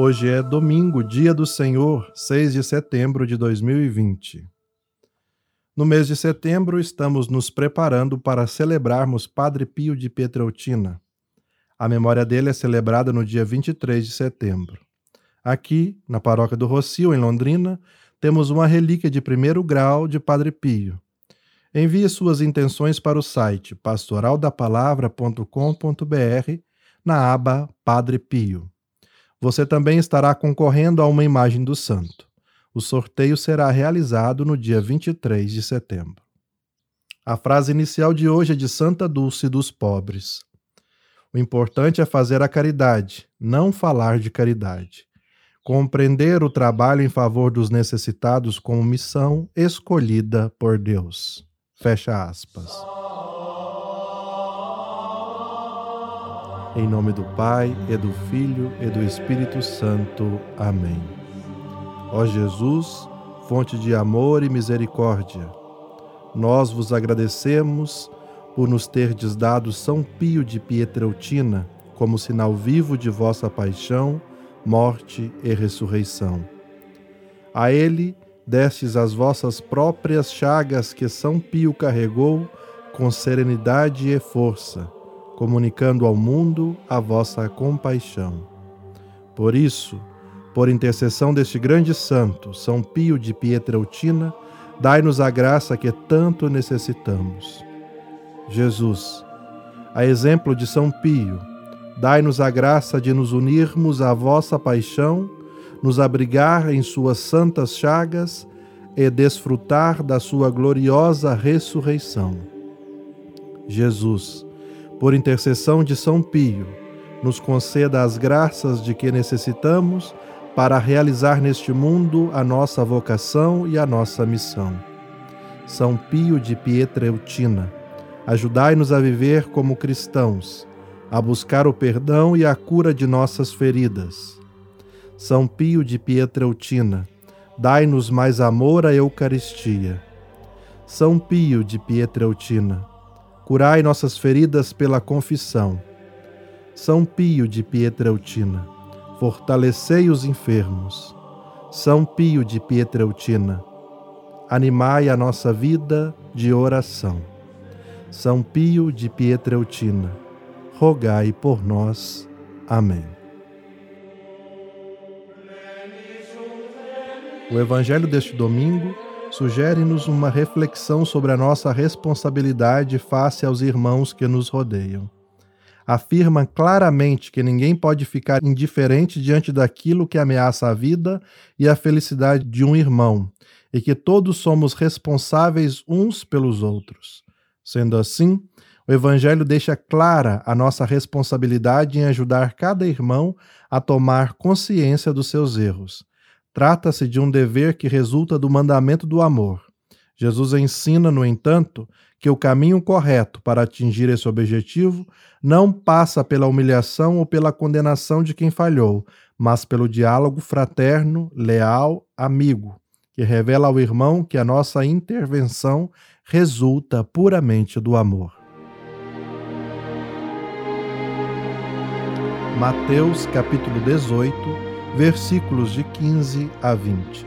Hoje é domingo, dia do Senhor, 6 de setembro de 2020. No mês de setembro, estamos nos preparando para celebrarmos Padre Pio de Pietreutina. A memória dele é celebrada no dia 23 de setembro. Aqui, na paróquia do Rocio, em Londrina, temos uma relíquia de primeiro grau de Padre Pio. Envie suas intenções para o site pastoraldapalavra.com.br na aba Padre Pio. Você também estará concorrendo a uma imagem do santo. O sorteio será realizado no dia 23 de setembro. A frase inicial de hoje é de Santa Dulce dos Pobres. O importante é fazer a caridade, não falar de caridade. Compreender o trabalho em favor dos necessitados como missão escolhida por Deus. Fecha aspas. Em nome do Pai, e do Filho, e do Espírito Santo. Amém. Ó Jesus, fonte de amor e misericórdia, nós vos agradecemos por nos terdes dado São Pio de Pietreutina como sinal vivo de vossa paixão, morte e ressurreição. A ele destes as vossas próprias chagas que São Pio carregou com serenidade e força comunicando ao mundo a vossa compaixão. Por isso, por intercessão deste grande santo, São Pio de Pietreutina, dai-nos a graça que tanto necessitamos. Jesus, a exemplo de São Pio, dai-nos a graça de nos unirmos à vossa paixão, nos abrigar em suas santas chagas e desfrutar da sua gloriosa ressurreição. Jesus, por intercessão de São Pio, nos conceda as graças de que necessitamos para realizar neste mundo a nossa vocação e a nossa missão. São Pio de Pietreutina, ajudai-nos a viver como cristãos, a buscar o perdão e a cura de nossas feridas. São Pio de Pietreutina, dai-nos mais amor à Eucaristia. São Pio de Pietreutina, Curai nossas feridas pela confissão. São Pio de Pietreutina, fortalecei os enfermos. São Pio de Pietreutina, animai a nossa vida de oração. São Pio de Pietreutina, rogai por nós. Amém. O evangelho deste domingo sugere-nos uma reflexão sobre a nossa responsabilidade face aos irmãos que nos rodeiam. Afirma claramente que ninguém pode ficar indiferente diante daquilo que ameaça a vida e a felicidade de um irmão, e que todos somos responsáveis uns pelos outros. Sendo assim, o Evangelho deixa clara a nossa responsabilidade em ajudar cada irmão a tomar consciência dos seus erros Trata-se de um dever que resulta do mandamento do amor. Jesus ensina, no entanto, que o caminho correto para atingir esse objetivo não passa pela humilhação ou pela condenação de quem falhou, mas pelo diálogo fraterno, leal, amigo, que revela ao irmão que a nossa intervenção resulta puramente do amor. Mateus capítulo 18 versículos de 15 a 20.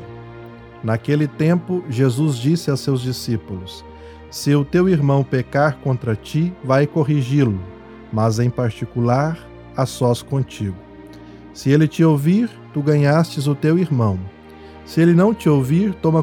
Naquele tempo, Jesus disse a seus discípulos: Se o teu irmão pecar contra ti, vai corrigi-lo, mas em particular, a sós contigo. Se ele te ouvir, tu ganhastes o teu irmão. Se ele não te ouvir, toma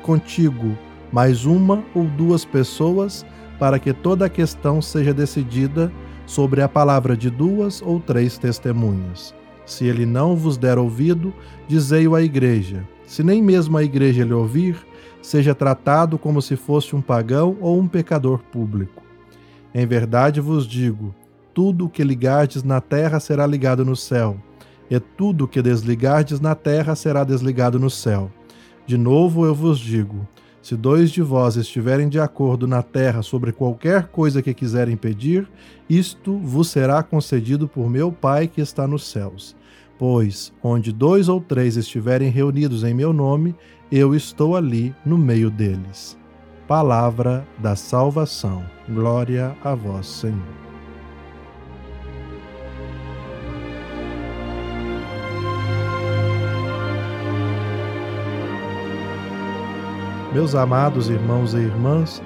contigo mais uma ou duas pessoas, para que toda a questão seja decidida sobre a palavra de duas ou três testemunhas. Se ele não vos der ouvido, dizei-o à igreja. Se nem mesmo a igreja lhe ouvir, seja tratado como se fosse um pagão ou um pecador público. Em verdade vos digo: tudo o que ligardes na terra será ligado no céu, e tudo o que desligardes na terra será desligado no céu. De novo eu vos digo: se dois de vós estiverem de acordo na terra sobre qualquer coisa que quiserem pedir, isto vos será concedido por meu Pai que está nos céus. Pois, onde dois ou três estiverem reunidos em meu nome, eu estou ali no meio deles. Palavra da salvação. Glória a vós, Senhor. Meus amados irmãos e irmãs,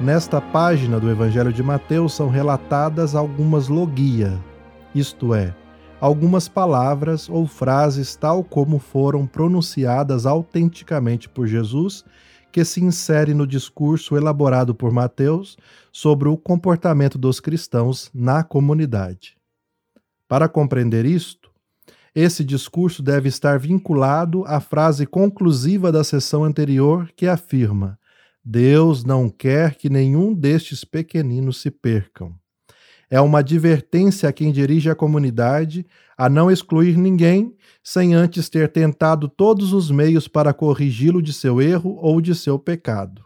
nesta página do Evangelho de Mateus são relatadas algumas logia, isto é, algumas palavras ou frases tal como foram pronunciadas autenticamente por Jesus, que se insere no discurso elaborado por Mateus sobre o comportamento dos cristãos na comunidade. Para compreender isto, esse discurso deve estar vinculado à frase conclusiva da sessão anterior que afirma: Deus não quer que nenhum destes pequeninos se percam. É uma advertência a quem dirige a comunidade a não excluir ninguém sem antes ter tentado todos os meios para corrigi-lo de seu erro ou de seu pecado.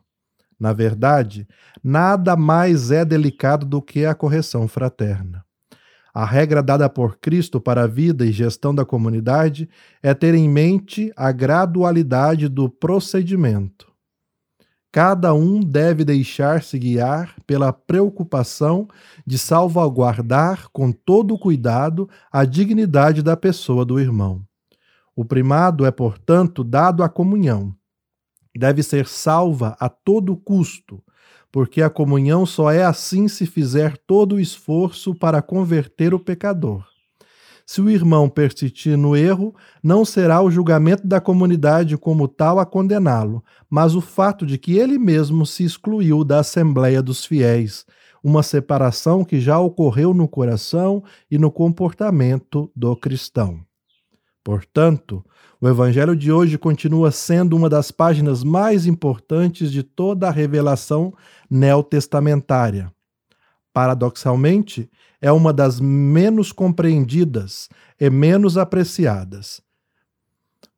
Na verdade, nada mais é delicado do que a correção fraterna. A regra dada por Cristo para a vida e gestão da comunidade é ter em mente a gradualidade do procedimento. Cada um deve deixar-se guiar pela preocupação de salvaguardar com todo cuidado a dignidade da pessoa do irmão. O primado é, portanto, dado à comunhão. Deve ser salva a todo custo, porque a comunhão só é assim se fizer todo o esforço para converter o pecador. Se o irmão persistir no erro, não será o julgamento da comunidade como tal a condená-lo, mas o fato de que ele mesmo se excluiu da Assembleia dos Fiéis, uma separação que já ocorreu no coração e no comportamento do cristão. Portanto, o Evangelho de hoje continua sendo uma das páginas mais importantes de toda a revelação neotestamentária. Paradoxalmente, é uma das menos compreendidas e menos apreciadas.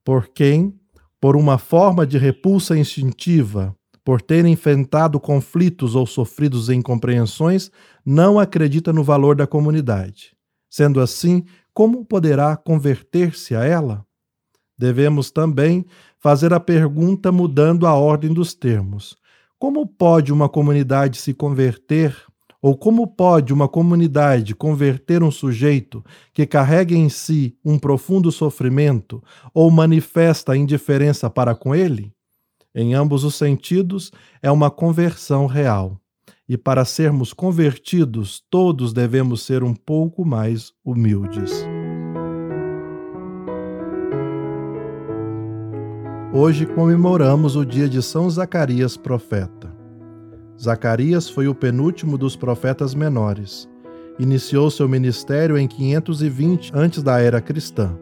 Por quem, por uma forma de repulsa instintiva, por ter enfrentado conflitos ou sofrido incompreensões, não acredita no valor da comunidade. Sendo assim, como poderá converter-se a ela? Devemos também fazer a pergunta mudando a ordem dos termos. Como pode uma comunidade se converter, ou como pode uma comunidade converter um sujeito que carrega em si um profundo sofrimento ou manifesta indiferença para com ele? Em ambos os sentidos, é uma conversão real. E para sermos convertidos, todos devemos ser um pouco mais humildes. Hoje comemoramos o dia de São Zacarias, profeta. Zacarias foi o penúltimo dos profetas menores. Iniciou seu ministério em 520 antes da era cristã,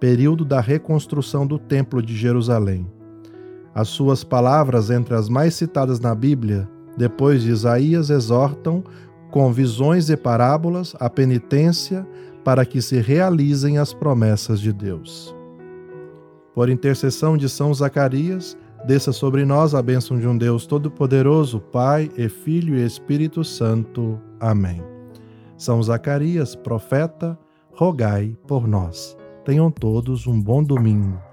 período da reconstrução do Templo de Jerusalém. As suas palavras, entre as mais citadas na Bíblia, depois de Isaías, exortam, com visões e parábolas, a penitência para que se realizem as promessas de Deus. Por intercessão de São Zacarias, desça sobre nós a bênção de um Deus Todo-Poderoso, Pai e Filho e Espírito Santo. Amém. São Zacarias, profeta, rogai por nós. Tenham todos um bom domingo.